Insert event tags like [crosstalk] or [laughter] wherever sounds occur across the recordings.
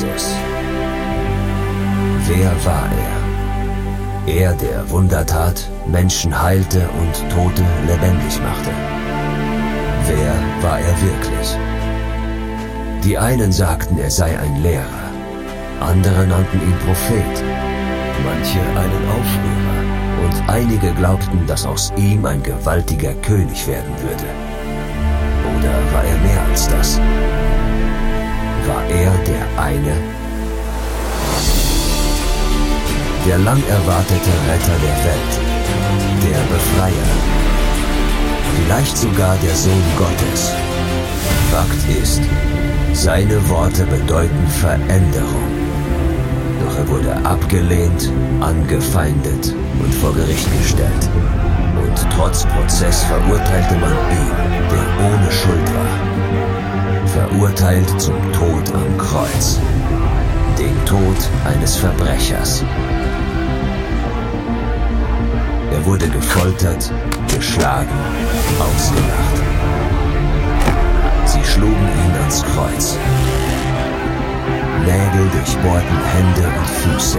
Jesus. Wer war er? Er, der Wunder tat, Menschen heilte und Tote lebendig machte. Wer war er wirklich? Die einen sagten, er sei ein Lehrer, andere nannten ihn Prophet, manche einen Aufrührer und einige glaubten, dass aus ihm ein gewaltiger König werden würde. Oder war er mehr als das? War er der eine? Der lang erwartete Retter der Welt, der Befreier, vielleicht sogar der Sohn Gottes. Fakt ist, seine Worte bedeuten Veränderung. Doch er wurde abgelehnt, angefeindet und vor Gericht gestellt. Und trotz Prozess verurteilte man ihn, der ohne Schuld war. Verurteilt zum Tod am Kreuz. Den Tod eines Verbrechers. Er wurde gefoltert, geschlagen, ausgelacht. Sie schlugen ihn ans Kreuz. Nägel durchbohrten Hände und Füße.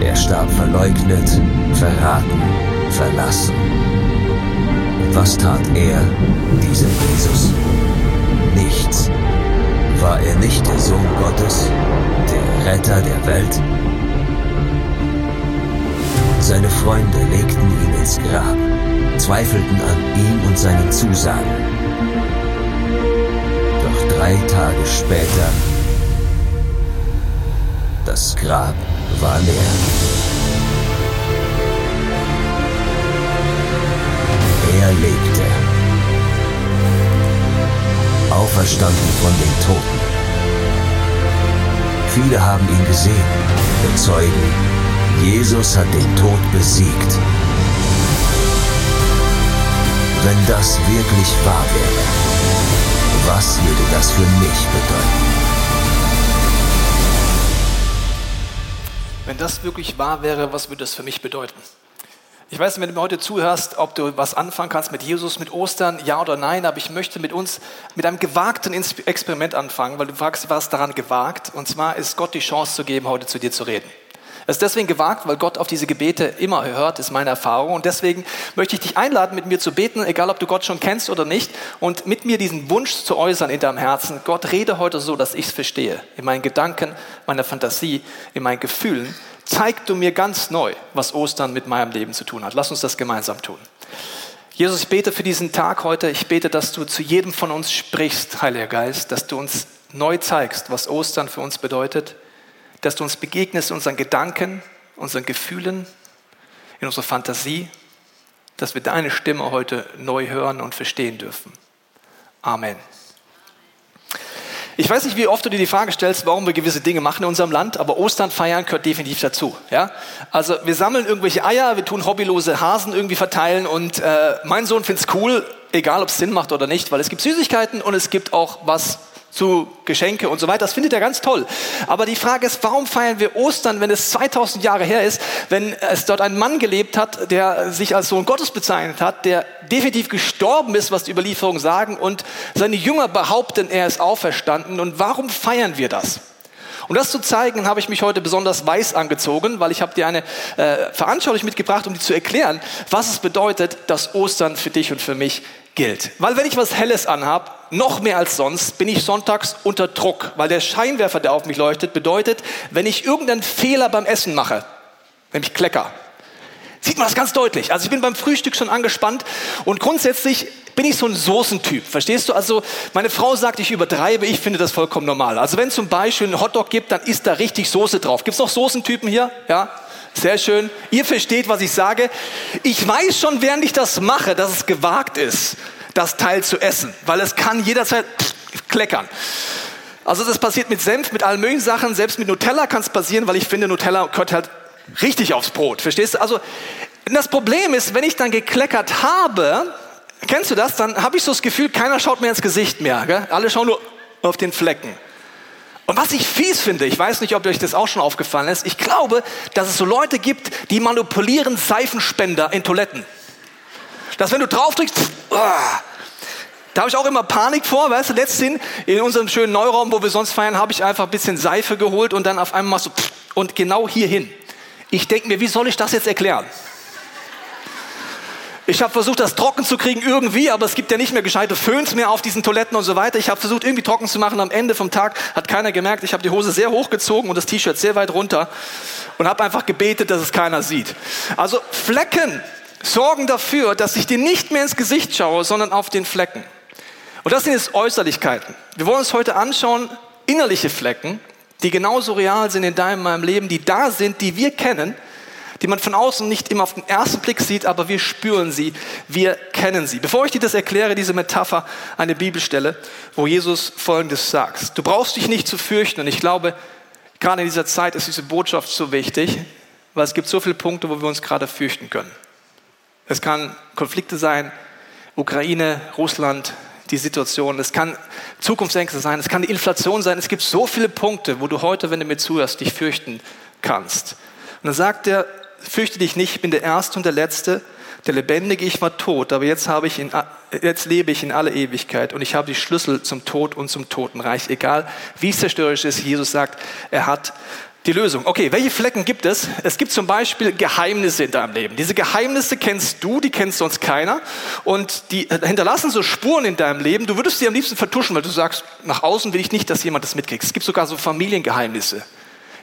Er starb verleugnet, verraten, verlassen. Was tat er, dieser Jesus? Nichts. War er nicht der Sohn Gottes, der Retter der Welt? Seine Freunde legten ihn ins Grab, zweifelten an ihm und seinen Zusagen. Doch drei Tage später, das Grab war leer. Er lebte. Auferstanden von den Toten. Viele haben ihn gesehen, bezeugen, Jesus hat den Tod besiegt. Wenn das wirklich wahr wäre, was würde das für mich bedeuten? Wenn das wirklich wahr wäre, was würde das für mich bedeuten? Ich weiß nicht, wenn du mir heute zuhörst, ob du was anfangen kannst mit Jesus, mit Ostern, ja oder nein, aber ich möchte mit uns mit einem gewagten Experiment anfangen, weil du fragst, was daran gewagt? Und zwar ist Gott die Chance zu geben, heute zu dir zu reden. Es ist deswegen gewagt, weil Gott auf diese Gebete immer hört, ist meine Erfahrung. Und deswegen möchte ich dich einladen, mit mir zu beten, egal ob du Gott schon kennst oder nicht, und mit mir diesen Wunsch zu äußern in deinem Herzen. Gott, rede heute so, dass ich es verstehe. In meinen Gedanken, meiner Fantasie, in meinen Gefühlen. Zeig du mir ganz neu, was Ostern mit meinem Leben zu tun hat. Lass uns das gemeinsam tun. Jesus, ich bete für diesen Tag heute. Ich bete, dass du zu jedem von uns sprichst, Heiliger Geist, dass du uns neu zeigst, was Ostern für uns bedeutet dass du uns begegnest in unseren Gedanken, unseren Gefühlen, in unserer Fantasie, dass wir deine Stimme heute neu hören und verstehen dürfen. Amen. Ich weiß nicht, wie oft du dir die Frage stellst, warum wir gewisse Dinge machen in unserem Land, aber Ostern feiern gehört definitiv dazu. Ja? Also wir sammeln irgendwelche Eier, wir tun hobbylose Hasen irgendwie verteilen und äh, mein Sohn findet es cool, egal ob es Sinn macht oder nicht, weil es gibt Süßigkeiten und es gibt auch was zu Geschenke und so weiter. Das findet er ganz toll. Aber die Frage ist, warum feiern wir Ostern, wenn es 2000 Jahre her ist, wenn es dort ein Mann gelebt hat, der sich als Sohn Gottes bezeichnet hat, der definitiv gestorben ist, was die Überlieferungen sagen, und seine Jünger behaupten, er ist auferstanden. Und warum feiern wir das? Um das zu zeigen, habe ich mich heute besonders weiß angezogen, weil ich habe dir eine äh, Veranschaulichung mitgebracht, um dir zu erklären, was es bedeutet, dass Ostern für dich und für mich gilt. Weil wenn ich was Helles anhab, noch mehr als sonst, bin ich sonntags unter Druck, weil der Scheinwerfer, der auf mich leuchtet, bedeutet, wenn ich irgendeinen Fehler beim Essen mache, nämlich Klecker, sieht man das ganz deutlich. Also ich bin beim Frühstück schon angespannt und grundsätzlich bin ich so ein Soßentyp. Verstehst du? Also meine Frau sagt, ich übertreibe, ich finde das vollkommen normal. Also wenn es zum Beispiel einen Hotdog gibt, dann ist da richtig Soße drauf. Gibt es noch Soßentypen hier? Ja? Sehr schön. Ihr versteht, was ich sage. Ich weiß schon, während ich das mache, dass es gewagt ist, das Teil zu essen, weil es kann jederzeit kleckern. Also das passiert mit Senf, mit allen möglichen Sachen, selbst mit Nutella kann es passieren, weil ich finde, Nutella gehört halt richtig aufs Brot. Verstehst du? Also das Problem ist, wenn ich dann gekleckert habe, kennst du das? Dann habe ich so das Gefühl, keiner schaut mir ins Gesicht mehr. Gell? Alle schauen nur auf den Flecken. Und was ich fies finde, ich weiß nicht, ob euch das auch schon aufgefallen ist, ich glaube, dass es so Leute gibt, die manipulieren Seifenspender in Toiletten. Dass wenn du drauf drückst, oh, Da habe ich auch immer Panik vor, weißt du, letztens in unserem schönen Neuraum, wo wir sonst feiern, habe ich einfach ein bisschen Seife geholt und dann auf einmal so und genau hierhin. Ich denke mir, wie soll ich das jetzt erklären? Ich habe versucht, das trocken zu kriegen irgendwie, aber es gibt ja nicht mehr gescheite Föhns mehr auf diesen Toiletten und so weiter. Ich habe versucht, irgendwie trocken zu machen. Am Ende vom Tag hat keiner gemerkt. Ich habe die Hose sehr hochgezogen und das T-Shirt sehr weit runter und habe einfach gebetet, dass es keiner sieht. Also Flecken sorgen dafür, dass ich dir nicht mehr ins Gesicht schaue, sondern auf den Flecken. Und das sind jetzt Äußerlichkeiten. Wir wollen uns heute anschauen, innerliche Flecken, die genauso real sind in deinem, meinem Leben, die da sind, die wir kennen, die man von außen nicht immer auf den ersten Blick sieht, aber wir spüren sie, wir kennen sie. Bevor ich dir das erkläre, diese Metapher, eine Bibelstelle, wo Jesus Folgendes sagt. Du brauchst dich nicht zu fürchten und ich glaube, gerade in dieser Zeit ist diese Botschaft so wichtig, weil es gibt so viele Punkte, wo wir uns gerade fürchten können. Es kann Konflikte sein, Ukraine, Russland, die Situation. Es kann Zukunftsängste sein, es kann die Inflation sein. Es gibt so viele Punkte, wo du heute, wenn du mir zuhörst, dich fürchten kannst. Und dann sagt er, fürchte dich nicht, ich bin der Erste und der Letzte, der Lebendige, ich war tot, aber jetzt, habe ich in, jetzt lebe ich in alle Ewigkeit und ich habe die Schlüssel zum Tod und zum Totenreich. Egal wie zerstörerisch es ist, Jesus sagt, er hat die Lösung. Okay, welche Flecken gibt es? Es gibt zum Beispiel Geheimnisse in deinem Leben. Diese Geheimnisse kennst du, die kennt sonst keiner. Und die hinterlassen so Spuren in deinem Leben. Du würdest sie am liebsten vertuschen, weil du sagst, nach außen will ich nicht, dass jemand das mitkriegt. Es gibt sogar so Familiengeheimnisse.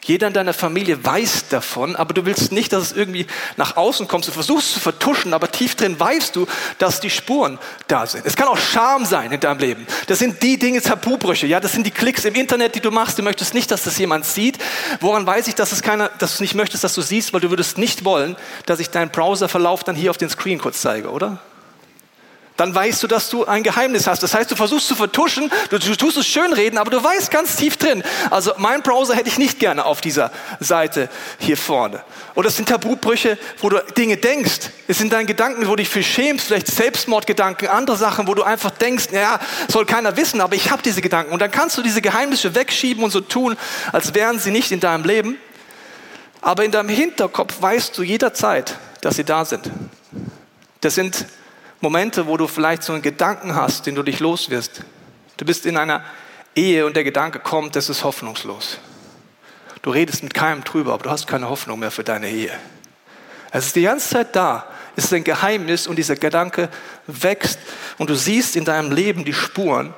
Jeder in deiner Familie weiß davon, aber du willst nicht, dass es irgendwie nach außen kommt. Du versuchst es zu vertuschen, aber tief drin weißt du, dass die Spuren da sind. Es kann auch Scham sein in deinem Leben. Das sind die Dinge, Tabubrüche. Ja, das sind die Klicks im Internet, die du machst. Du möchtest nicht, dass das jemand sieht. Woran weiß ich, dass es keiner, dass du nicht möchtest, dass du siehst, weil du würdest nicht wollen, dass ich deinen Browserverlauf dann hier auf den Screen kurz zeige, oder? Dann weißt du, dass du ein Geheimnis hast. Das heißt, du versuchst zu vertuschen, du, tust es schönreden, aber du weißt ganz tief drin. Also mein Browser hätte ich nicht gerne auf dieser Seite hier vorne. Oder es sind Tabubrüche, wo du Dinge denkst. Es sind deine Gedanken, wo du dich für schämst, vielleicht Selbstmordgedanken, andere Sachen, wo du einfach denkst, naja, soll keiner wissen, aber ich habe diese Gedanken. Und dann kannst du diese Geheimnisse wegschieben und so tun, als wären sie nicht in deinem Leben. Aber in deinem Hinterkopf weißt du jederzeit, dass sie da sind. Das sind Momente, wo du vielleicht so einen Gedanken hast, den du dich loswirst. Du bist in einer Ehe und der Gedanke kommt, das ist hoffnungslos. Du redest mit keinem drüber, aber du hast keine Hoffnung mehr für deine Ehe. Es ist die ganze Zeit da, es ist ein Geheimnis und dieser Gedanke wächst und du siehst in deinem Leben die Spuren,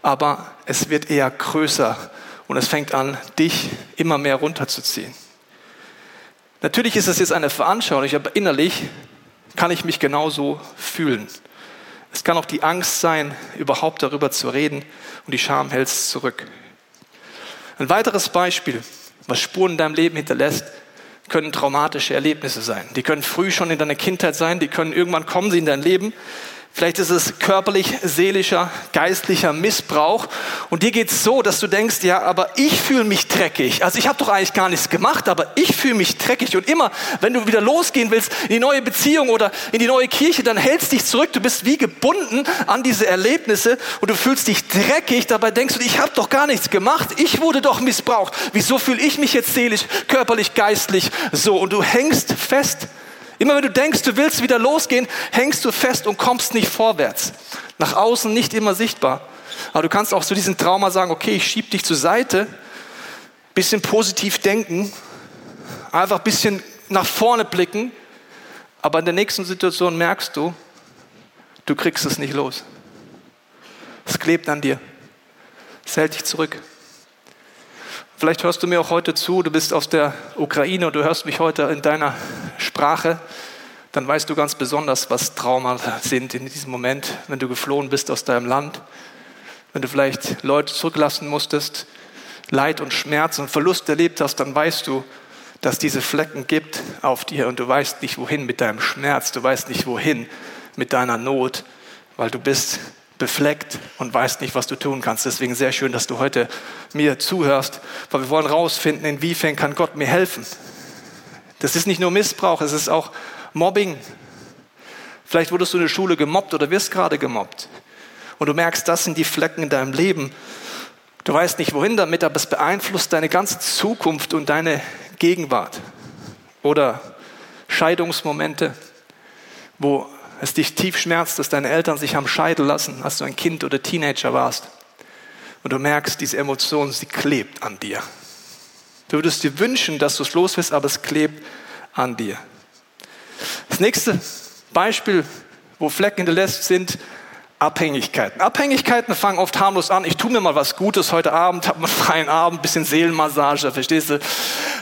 aber es wird eher größer und es fängt an, dich immer mehr runterzuziehen. Natürlich ist es jetzt eine Veranschaulichung, aber innerlich kann ich mich genauso fühlen. Es kann auch die Angst sein, überhaupt darüber zu reden und die Scham hält es zurück. Ein weiteres Beispiel, was Spuren in deinem Leben hinterlässt, können traumatische Erlebnisse sein. Die können früh schon in deiner Kindheit sein, die können irgendwann kommen sie in dein Leben Vielleicht ist es körperlich, seelischer, geistlicher Missbrauch. Und dir geht es so, dass du denkst, ja, aber ich fühle mich dreckig. Also ich habe doch eigentlich gar nichts gemacht, aber ich fühle mich dreckig. Und immer, wenn du wieder losgehen willst in die neue Beziehung oder in die neue Kirche, dann hältst dich zurück. Du bist wie gebunden an diese Erlebnisse und du fühlst dich dreckig. Dabei denkst du, ich habe doch gar nichts gemacht. Ich wurde doch missbraucht. Wieso fühle ich mich jetzt seelisch, körperlich, geistlich so? Und du hängst fest Immer wenn du denkst, du willst wieder losgehen, hängst du fest und kommst nicht vorwärts. Nach außen nicht immer sichtbar. Aber du kannst auch zu diesem Trauma sagen, okay, ich schieb dich zur Seite, bisschen positiv denken, einfach bisschen nach vorne blicken, aber in der nächsten Situation merkst du, du kriegst es nicht los. Es klebt an dir. Es hält dich zurück. Vielleicht hörst du mir auch heute zu, du bist aus der Ukraine und du hörst mich heute in deiner Sprache, dann weißt du ganz besonders, was Trauma sind in diesem Moment, wenn du geflohen bist aus deinem Land, wenn du vielleicht Leute zurücklassen musstest, Leid und Schmerz und Verlust erlebt hast, dann weißt du, dass diese Flecken gibt auf dir und du weißt nicht wohin mit deinem Schmerz, du weißt nicht wohin mit deiner Not, weil du bist befleckt und weißt nicht, was du tun kannst. Deswegen sehr schön, dass du heute mir zuhörst, weil wir wollen rausfinden, inwiefern kann Gott mir helfen. Das ist nicht nur Missbrauch, es ist auch Mobbing. Vielleicht wurdest du in der Schule gemobbt oder wirst gerade gemobbt. Und du merkst, das sind die Flecken in deinem Leben. Du weißt nicht, wohin damit, aber es beeinflusst deine ganze Zukunft und deine Gegenwart. Oder Scheidungsmomente, wo es dich tief schmerzt, dass deine Eltern sich haben scheiden lassen, als du ein Kind oder Teenager warst. Und du merkst, diese Emotion, sie klebt an dir. Du würdest dir wünschen, dass du es los wirst, aber es klebt an dir. Das nächste Beispiel, wo Flecken hinterlässt, sind Abhängigkeiten. Abhängigkeiten fangen oft harmlos an. Ich tue mir mal was Gutes heute Abend, habe einen freien Abend, bisschen Seelenmassage, verstehst du?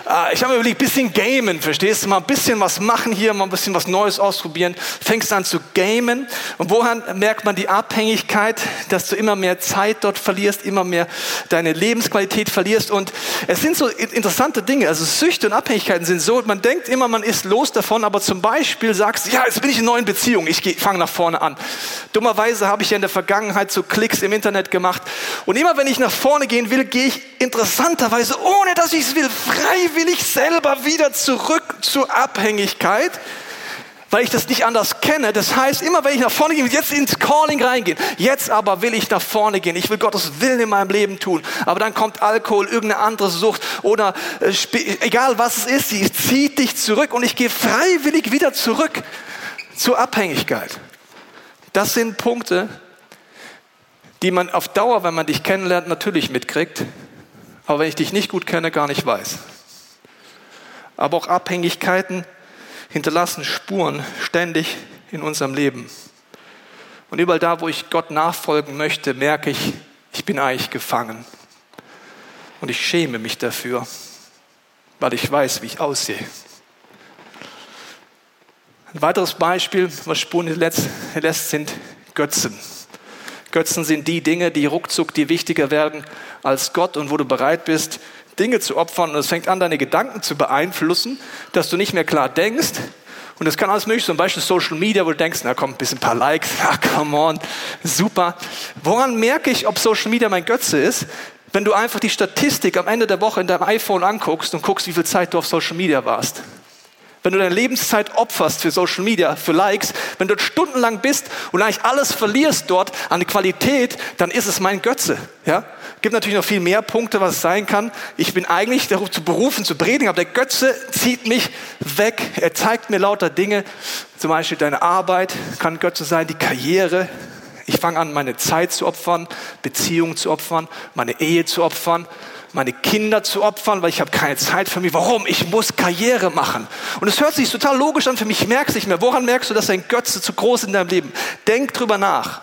Ah, ich habe mir überlegt, bisschen gamen, verstehst du? Mal ein bisschen was machen hier, mal ein bisschen was Neues ausprobieren. Fängst an zu gamen. Und woran merkt man die Abhängigkeit, dass du immer mehr Zeit dort verlierst, immer mehr deine Lebensqualität verlierst? Und es sind so interessante Dinge. Also Süchte und Abhängigkeiten sind so, man denkt immer, man ist los davon, aber zum Beispiel sagst du, ja, jetzt bin ich in neuen Beziehungen, ich fange nach vorne an. Dummerweise habe ich ja in der Vergangenheit so Klicks im Internet gemacht. Und immer wenn ich nach vorne gehen will, gehe ich interessanterweise, ohne dass ich es will, freiwillig selber wieder zurück zur Abhängigkeit weil ich das nicht anders kenne. Das heißt, immer wenn ich nach vorne gehe, jetzt ins Calling reingehen. Jetzt aber will ich nach vorne gehen. Ich will Gottes Willen in meinem Leben tun. Aber dann kommt Alkohol, irgendeine andere Sucht oder äh, egal was es ist, sie zieht dich zurück und ich gehe freiwillig wieder zurück zur Abhängigkeit. Das sind Punkte, die man auf Dauer, wenn man dich kennenlernt, natürlich mitkriegt, aber wenn ich dich nicht gut kenne, gar nicht weiß. Aber auch Abhängigkeiten hinterlassen Spuren ständig in unserem Leben. Und überall da, wo ich Gott nachfolgen möchte, merke ich, ich bin eigentlich gefangen. Und ich schäme mich dafür, weil ich weiß, wie ich aussehe. Ein weiteres Beispiel, was Spuren lässt, sind Götzen. Götzen sind die Dinge, die ruckzuck dir wichtiger werden als Gott und wo du bereit bist, Dinge zu opfern. Und es fängt an, deine Gedanken zu beeinflussen, dass du nicht mehr klar denkst. Und das kann alles mögliche, zum Beispiel Social Media, wo du denkst, na komm, ein bisschen paar Likes, [laughs] ja, come on, super. Woran merke ich, ob Social Media mein Götze ist? Wenn du einfach die Statistik am Ende der Woche in deinem iPhone anguckst und guckst, wie viel Zeit du auf Social Media warst wenn du deine Lebenszeit opferst für Social Media, für Likes, wenn du stundenlang bist und eigentlich alles verlierst dort an Qualität, dann ist es mein Götze. Ja? Gibt natürlich noch viel mehr Punkte, was es sein kann. Ich bin eigentlich dazu berufen zu predigen, aber der Götze zieht mich weg. Er zeigt mir lauter Dinge. Zum Beispiel deine Arbeit kann Götze sein, die Karriere. Ich fange an, meine Zeit zu opfern, Beziehungen zu opfern, meine Ehe zu opfern meine Kinder zu opfern, weil ich habe keine Zeit für mich. Warum? Ich muss Karriere machen. Und es hört sich total logisch an für mich. Ich merke es nicht mehr. Woran merkst du, dass ein Götze zu groß in deinem Leben? Denk drüber nach.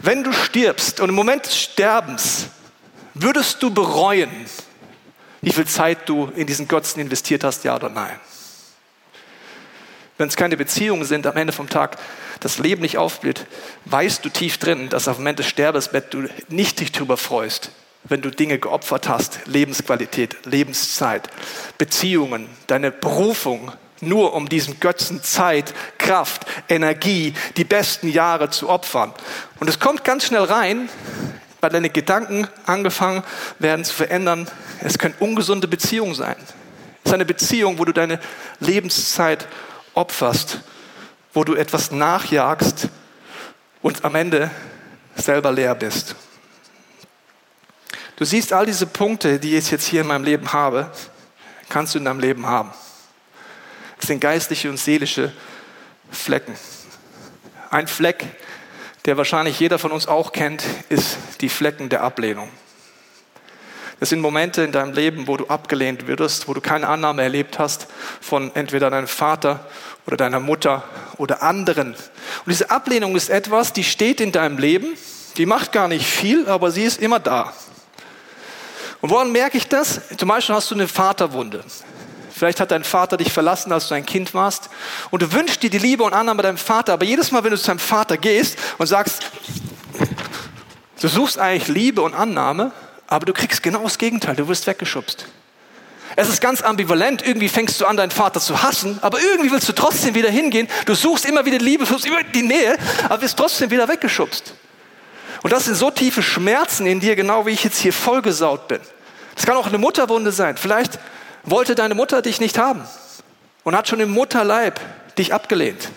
Wenn du stirbst und im Moment des Sterbens würdest du bereuen, wie viel Zeit du in diesen Götzen investiert hast, ja oder nein? Wenn es keine Beziehungen sind, am Ende vom Tag das Leben nicht aufblüht, weißt du tief drin, dass auf dem Moment des Sterbesbett du nicht dich darüber freust, wenn du Dinge geopfert hast, Lebensqualität, Lebenszeit, Beziehungen, deine Berufung, nur um diesem Götzen Zeit, Kraft, Energie, die besten Jahre zu opfern. Und es kommt ganz schnell rein, weil deine Gedanken angefangen werden zu verändern. Es können ungesunde Beziehungen sein. Es ist eine Beziehung, wo du deine Lebenszeit opferst, wo du etwas nachjagst und am Ende selber leer bist. Du siehst all diese Punkte, die ich jetzt hier in meinem Leben habe, kannst du in deinem Leben haben. Es sind geistliche und seelische Flecken. Ein Fleck, der wahrscheinlich jeder von uns auch kennt, ist die Flecken der Ablehnung. Das sind Momente in deinem Leben, wo du abgelehnt wirst, wo du keine Annahme erlebt hast von entweder deinem Vater oder deiner Mutter oder anderen. Und diese Ablehnung ist etwas, die steht in deinem Leben, die macht gar nicht viel, aber sie ist immer da. Und woran merke ich das? Zum Beispiel hast du eine Vaterwunde. Vielleicht hat dein Vater dich verlassen, als du ein Kind warst. Und du wünschst dir die Liebe und Annahme deinem Vater. Aber jedes Mal, wenn du zu deinem Vater gehst und sagst, du suchst eigentlich Liebe und Annahme, aber du kriegst genau das Gegenteil. Du wirst weggeschubst. Es ist ganz ambivalent. Irgendwie fängst du an, deinen Vater zu hassen, aber irgendwie willst du trotzdem wieder hingehen. Du suchst immer wieder Liebe, suchst immer die Nähe, aber wirst trotzdem wieder weggeschubst. Und das sind so tiefe Schmerzen in dir, genau wie ich jetzt hier vollgesaut bin. Das kann auch eine Mutterwunde sein. Vielleicht wollte deine Mutter dich nicht haben und hat schon im Mutterleib dich abgelehnt.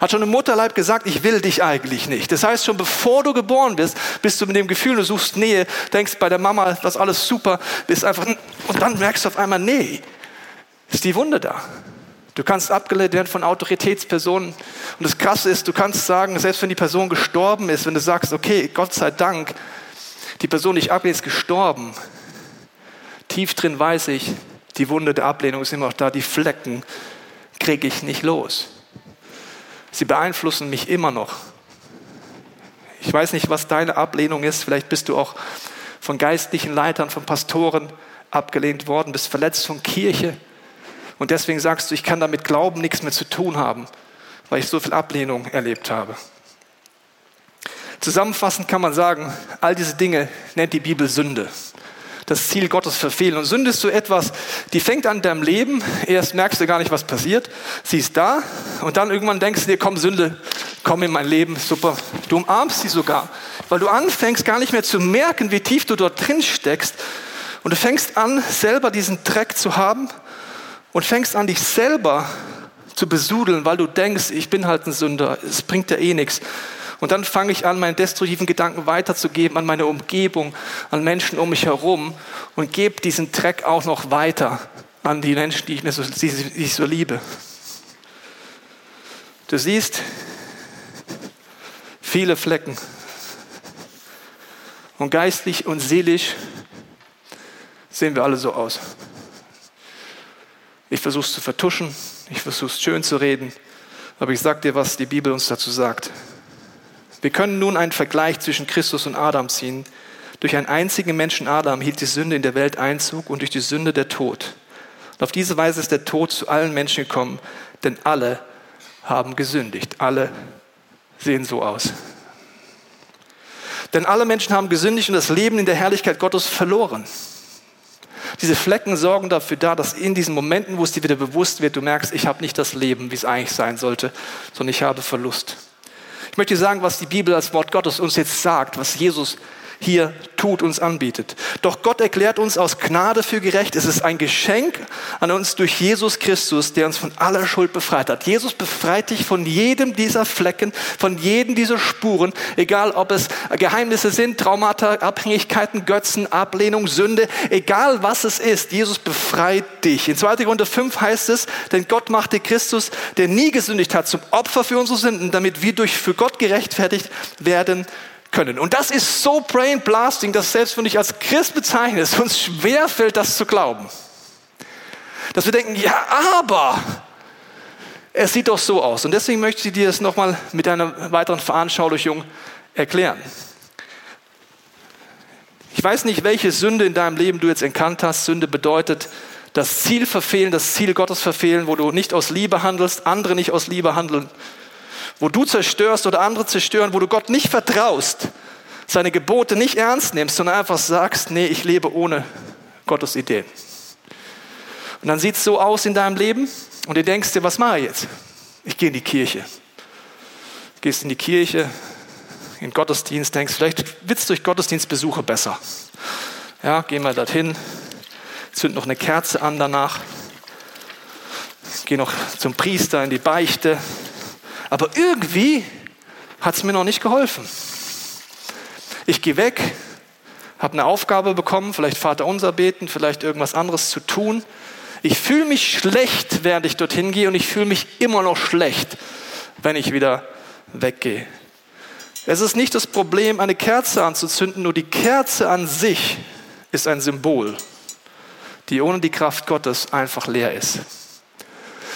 Hat schon im Mutterleib gesagt, ich will dich eigentlich nicht. Das heißt, schon bevor du geboren bist, bist du mit dem Gefühl, du suchst Nähe, denkst bei der Mama, das alles super, bist einfach, und dann merkst du auf einmal, nee, ist die Wunde da. Du kannst abgelehnt werden von Autoritätspersonen. Und das Krasse ist, du kannst sagen, selbst wenn die Person gestorben ist, wenn du sagst, okay, Gott sei Dank, die Person, die ich ablehne, ist gestorben. Tief drin weiß ich, die Wunde der Ablehnung ist immer noch da, die Flecken kriege ich nicht los. Sie beeinflussen mich immer noch. Ich weiß nicht, was deine Ablehnung ist. Vielleicht bist du auch von geistlichen Leitern, von Pastoren abgelehnt worden, bist verletzt von Kirche. Und deswegen sagst du, ich kann damit Glauben nichts mehr zu tun haben, weil ich so viel Ablehnung erlebt habe. Zusammenfassend kann man sagen, all diese Dinge nennt die Bibel Sünde. Das Ziel Gottes verfehlen. Und Sünde ist so etwas, die fängt an deinem Leben, erst merkst du gar nicht, was passiert, sie ist da. Und dann irgendwann denkst du dir, komm Sünde, komm in mein Leben, super. Du umarmst sie sogar, weil du anfängst gar nicht mehr zu merken, wie tief du dort drin steckst. Und du fängst an, selber diesen Dreck zu haben und fängst an, dich selber zu besudeln, weil du denkst, ich bin halt ein Sünder, es bringt dir eh nichts. Und dann fange ich an, meine destruktiven Gedanken weiterzugeben an meine Umgebung, an Menschen um mich herum und gebe diesen Dreck auch noch weiter an die Menschen, die ich, mir so, die ich so liebe. Du siehst viele Flecken. Und geistlich und seelisch sehen wir alle so aus. Ich versuche es zu vertuschen, ich versuche es schön zu reden, aber ich sage dir, was die Bibel uns dazu sagt. Wir können nun einen Vergleich zwischen Christus und Adam ziehen. Durch einen einzigen Menschen Adam hielt die Sünde in der Welt Einzug und durch die Sünde der Tod. Und auf diese Weise ist der Tod zu allen Menschen gekommen, denn alle haben gesündigt. Alle sehen so aus. Denn alle Menschen haben gesündigt und das Leben in der Herrlichkeit Gottes verloren. Diese Flecken sorgen dafür da, dass in diesen Momenten, wo es dir wieder bewusst wird, du merkst, ich habe nicht das Leben, wie es eigentlich sein sollte, sondern ich habe Verlust. Ich möchte sagen, was die Bibel als Wort Gottes uns jetzt sagt, was Jesus hier tut, uns anbietet. Doch Gott erklärt uns aus Gnade für gerecht. Es ist ein Geschenk an uns durch Jesus Christus, der uns von aller Schuld befreit hat. Jesus befreit dich von jedem dieser Flecken, von jedem dieser Spuren, egal ob es Geheimnisse sind, Traumata, Abhängigkeiten, Götzen, Ablehnung, Sünde, egal was es ist. Jesus befreit dich. In 2. Korinther 5 heißt es, denn Gott machte Christus, der nie gesündigt hat, zum Opfer für unsere Sünden, damit wir durch für Gott gerechtfertigt werden können. Und das ist so brain blasting, dass selbst wenn ich als Christ bezeichne, es uns schwerfällt, das zu glauben. Dass wir denken, ja, aber es sieht doch so aus. Und deswegen möchte ich dir das nochmal mit einer weiteren Veranschaulichung erklären. Ich weiß nicht, welche Sünde in deinem Leben du jetzt erkannt hast. Sünde bedeutet das Ziel verfehlen, das Ziel Gottes verfehlen, wo du nicht aus Liebe handelst, andere nicht aus Liebe handeln wo du zerstörst oder andere zerstören, wo du Gott nicht vertraust, seine Gebote nicht ernst nimmst, sondern einfach sagst, nee, ich lebe ohne Gottes Ideen. Und dann sieht es so aus in deinem Leben und du denkst dir, was mache ich jetzt? Ich gehe in die Kirche. Gehst in die Kirche, in Gottesdienst, denkst, vielleicht wird es durch Gottesdienstbesuche besser. Ja, gehen wir dorthin, zünd noch eine Kerze an danach, geh noch zum Priester in die Beichte, aber irgendwie hat es mir noch nicht geholfen. Ich gehe weg, habe eine Aufgabe bekommen, vielleicht Vater unser beten, vielleicht irgendwas anderes zu tun. Ich fühle mich schlecht, während ich dorthin gehe und ich fühle mich immer noch schlecht, wenn ich wieder weggehe. Es ist nicht das Problem, eine Kerze anzuzünden, nur die Kerze an sich ist ein Symbol, die ohne die Kraft Gottes einfach leer ist.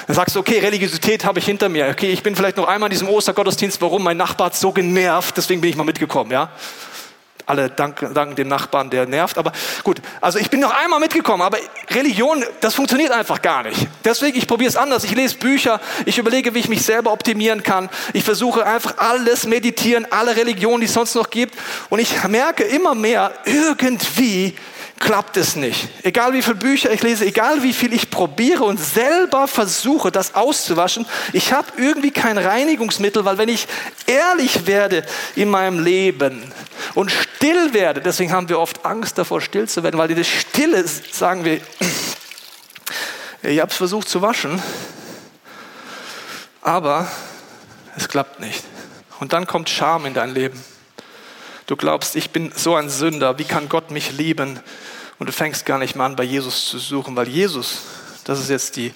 Dann sagst du, okay, Religiosität habe ich hinter mir. Okay, ich bin vielleicht noch einmal in diesem Ostergottesdienst. Warum? Mein Nachbar hat so genervt, deswegen bin ich mal mitgekommen, ja. Alle danken, danken dem Nachbarn, der nervt. Aber gut, also ich bin noch einmal mitgekommen, aber Religion, das funktioniert einfach gar nicht. Deswegen, ich probiere es anders. Ich lese Bücher, ich überlege, wie ich mich selber optimieren kann. Ich versuche einfach alles meditieren, alle Religionen, die es sonst noch gibt. Und ich merke immer mehr, irgendwie klappt es nicht. Egal wie viele Bücher ich lese, egal wie viel ich probiere und selber versuche, das auszuwaschen, ich habe irgendwie kein Reinigungsmittel, weil wenn ich ehrlich werde in meinem Leben und still werde, deswegen haben wir oft Angst davor, still zu werden, weil in der Stille sagen wir, [clears throat] ich habe es versucht zu waschen, aber es klappt nicht. Und dann kommt Scham in dein Leben. Du glaubst, ich bin so ein Sünder, wie kann Gott mich lieben? Und du fängst gar nicht mal an, bei Jesus zu suchen, weil Jesus, das ist jetzt die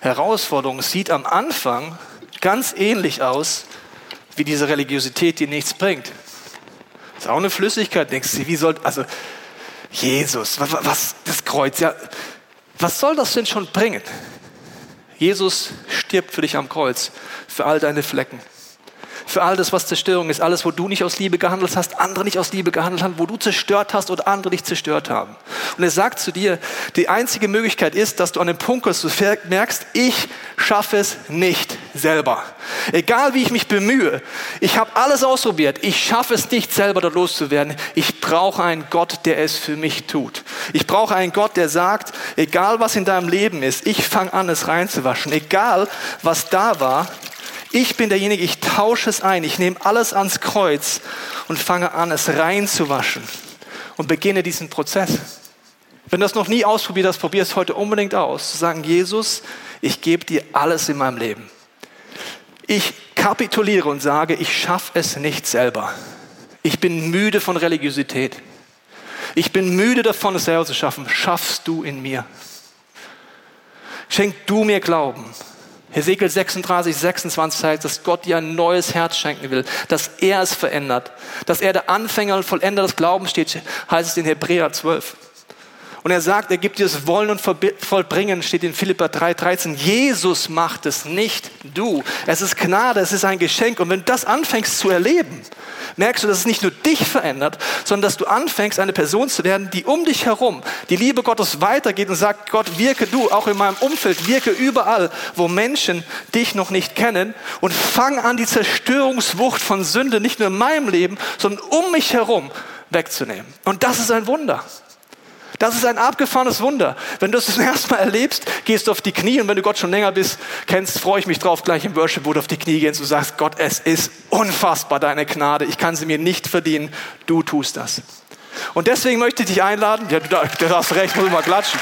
Herausforderung sieht am Anfang ganz ähnlich aus wie diese Religiosität, die nichts bringt. Ist auch eine Flüssigkeit, denkst du, wie soll, also Jesus, was, was das Kreuz, ja, was soll das denn schon bringen? Jesus stirbt für dich am Kreuz, für all deine Flecken für all das, was Zerstörung ist, alles, wo du nicht aus Liebe gehandelt hast, andere nicht aus Liebe gehandelt haben, wo du zerstört hast oder andere dich zerstört haben. Und er sagt zu dir, die einzige Möglichkeit ist, dass du an dem Punkt kommst, du merkst, ich schaffe es nicht selber. Egal wie ich mich bemühe, ich habe alles ausprobiert, ich schaffe es nicht selber dort loszuwerden. Ich brauche einen Gott, der es für mich tut. Ich brauche einen Gott, der sagt, egal was in deinem Leben ist, ich fange an, es reinzuwaschen. Egal was da war, ich bin derjenige, ich tausche es ein. Ich nehme alles ans Kreuz und fange an, es reinzuwaschen und beginne diesen Prozess. Wenn du das noch nie ausprobiert hast, probier es heute unbedingt aus. Zu sagen, Jesus, ich gebe dir alles in meinem Leben. Ich kapituliere und sage, ich schaffe es nicht selber. Ich bin müde von Religiosität. Ich bin müde davon, es selber zu schaffen. Schaffst du in mir. Schenk du mir Glauben. Hesekiel 36, 26 heißt, dass Gott dir ein neues Herz schenken will, dass er es verändert, dass er der Anfänger und Vollender des Glaubens steht, heißt es in Hebräer 12. Und er sagt, er gibt dir das Wollen und Vollbringen, steht in Philippa 3, 13. Jesus macht es, nicht du. Es ist Gnade, es ist ein Geschenk. Und wenn du das anfängst zu erleben, merkst du, dass es nicht nur dich verändert, sondern dass du anfängst, eine Person zu werden, die um dich herum die Liebe Gottes weitergeht und sagt, Gott, wirke du, auch in meinem Umfeld, wirke überall, wo Menschen dich noch nicht kennen und fang an, die Zerstörungswucht von Sünde nicht nur in meinem Leben, sondern um mich herum wegzunehmen. Und das ist ein Wunder. Das ist ein abgefahrenes Wunder. Wenn du es zum ersten Mal erlebst, gehst du auf die Knie und wenn du Gott schon länger bist, kennst, freue ich mich drauf, gleich im Worship, wo du auf die Knie gehst und sagst, Gott, es ist unfassbar deine Gnade. Ich kann sie mir nicht verdienen. Du tust das. Und deswegen möchte ich dich einladen. Ja, du, du hast recht, muss mal klatschen.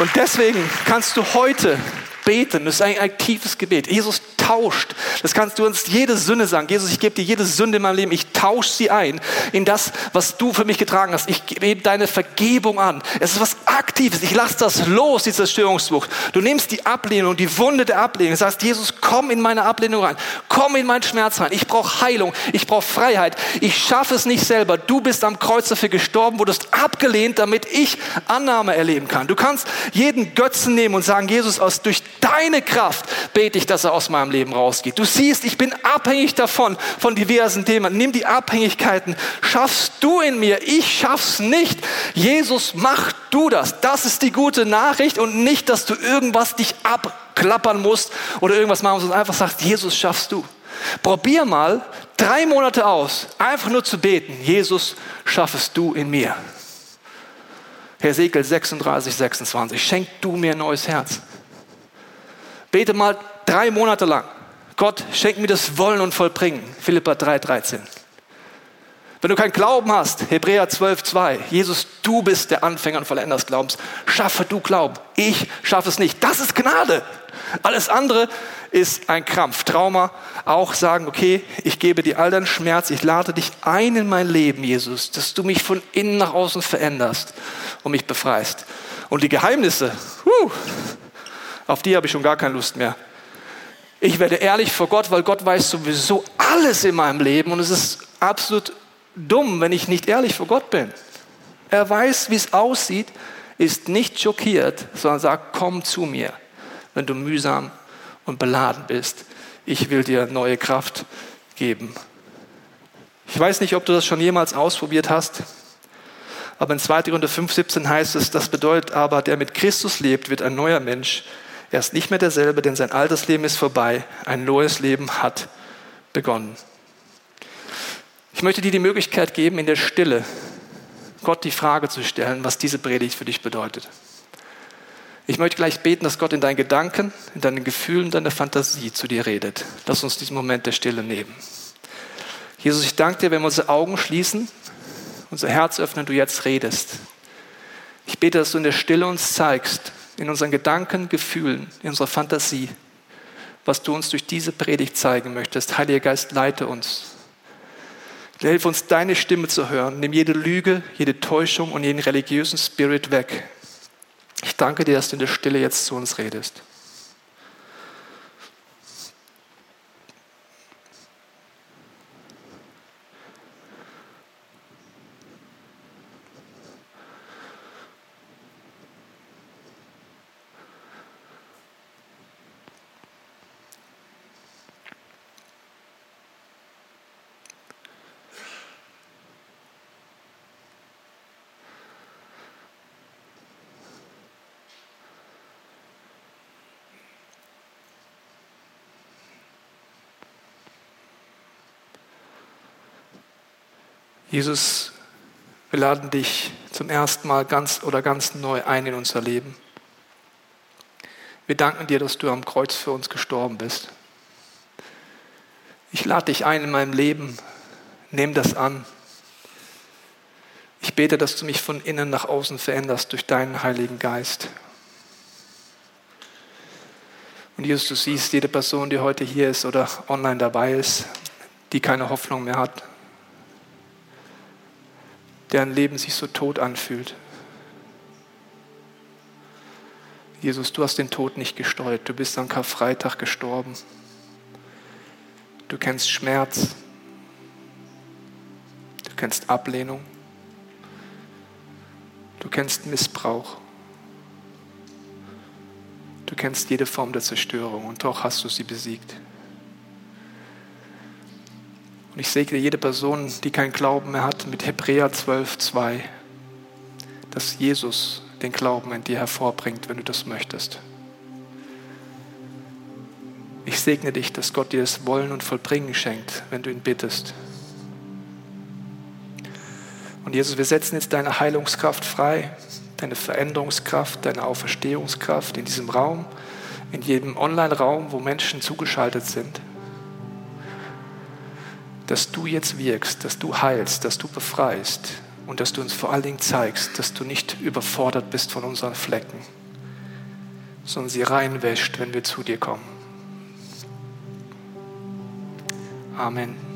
Und deswegen kannst du heute beten. Das ist ein aktives Gebet. Jesus tauscht. Das kannst du uns jede Sünde sagen. Jesus, ich gebe dir jede Sünde in meinem Leben. Ich tausche sie ein in das, was du für mich getragen hast. Ich gebe deine Vergebung an. Es ist was Aktives. Ich lasse das los, die Zerstörungswucht. Du nimmst die Ablehnung, die Wunde der Ablehnung. Du sagst, Jesus, komm in meine Ablehnung rein. Komm in meinen Schmerz rein. Ich brauche Heilung. Ich brauche Freiheit. Ich schaffe es nicht selber. Du bist am Kreuz dafür gestorben, wurdest abgelehnt, damit ich Annahme erleben kann. Du kannst jeden Götzen nehmen und sagen, Jesus, aus, durch deine Kraft bete ich, dass er aus meinem Leben rausgeht. Du siehst, ich bin abhängig davon, von diversen Themen. Nimm die Abhängigkeiten. Schaffst du in mir. Ich schaff's nicht. Jesus, mach du das. Das ist die gute Nachricht und nicht, dass du irgendwas dich abklappern musst oder irgendwas machen musst, sondern einfach sagst, Jesus, schaffst du. Probier mal drei Monate aus, einfach nur zu beten. Jesus, schaffest du in mir. Hesekiel 36, 26. Schenk du mir ein neues Herz. Bete mal drei Monate lang. Gott, schenk mir das Wollen und Vollbringen. Philippa 3, 13. Wenn du keinen Glauben hast, Hebräer 12, 2, Jesus, du bist der Anfänger und Vollender des Glaubens. Schaffe du Glauben. Ich schaffe es nicht. Das ist Gnade. Alles andere ist ein Krampf, Trauma. Auch sagen, okay, ich gebe dir all deinen Schmerz. Ich lade dich ein in mein Leben, Jesus, dass du mich von innen nach außen veränderst und mich befreist. Und die Geheimnisse, huh, auf die habe ich schon gar keine Lust mehr. Ich werde ehrlich vor Gott, weil Gott weiß sowieso alles in meinem Leben und es ist absolut dumm, wenn ich nicht ehrlich vor Gott bin. Er weiß, wie es aussieht, ist nicht schockiert, sondern sagt, komm zu mir, wenn du mühsam und beladen bist. Ich will dir neue Kraft geben. Ich weiß nicht, ob du das schon jemals ausprobiert hast, aber in 2. Korinther 5,17 heißt es, das bedeutet aber, der mit Christus lebt, wird ein neuer Mensch. Er ist nicht mehr derselbe, denn sein altes Leben ist vorbei. Ein neues Leben hat begonnen. Ich möchte dir die Möglichkeit geben, in der Stille Gott die Frage zu stellen, was diese Predigt für dich bedeutet. Ich möchte gleich beten, dass Gott in deinen Gedanken, in deinen Gefühlen, in deiner Fantasie zu dir redet. Lass uns diesen Moment der Stille nehmen. Jesus, ich danke dir, wenn wir unsere Augen schließen, unser Herz öffnen, du jetzt redest. Ich bete, dass du in der Stille uns zeigst, in unseren Gedanken, Gefühlen, in unserer Fantasie, was du uns durch diese Predigt zeigen möchtest. Heiliger Geist, leite uns. Hilf uns, deine Stimme zu hören. Nimm jede Lüge, jede Täuschung und jeden religiösen Spirit weg. Ich danke dir, dass du in der Stille jetzt zu uns redest. Jesus, wir laden dich zum ersten Mal ganz oder ganz neu ein in unser Leben. Wir danken dir, dass du am Kreuz für uns gestorben bist. Ich lade dich ein in meinem Leben. Nimm das an. Ich bete, dass du mich von innen nach außen veränderst durch deinen Heiligen Geist. Und Jesus, du siehst jede Person, die heute hier ist oder online dabei ist, die keine Hoffnung mehr hat, deren Leben sich so tot anfühlt. Jesus, du hast den Tod nicht gesteuert. Du bist am Karfreitag gestorben. Du kennst Schmerz. Du kennst Ablehnung. Du kennst Missbrauch. Du kennst jede Form der Zerstörung und doch hast du sie besiegt. Und ich segne jede Person, die keinen Glauben mehr hat, mit Hebräer 12, 2, dass Jesus den Glauben in dir hervorbringt, wenn du das möchtest. Ich segne dich, dass Gott dir das Wollen und Vollbringen schenkt, wenn du ihn bittest. Und Jesus, wir setzen jetzt deine Heilungskraft frei, deine Veränderungskraft, deine Auferstehungskraft in diesem Raum, in jedem Online-Raum, wo Menschen zugeschaltet sind dass du jetzt wirkst, dass du heilst, dass du befreist und dass du uns vor allen Dingen zeigst, dass du nicht überfordert bist von unseren Flecken, sondern sie reinwäscht, wenn wir zu dir kommen. Amen.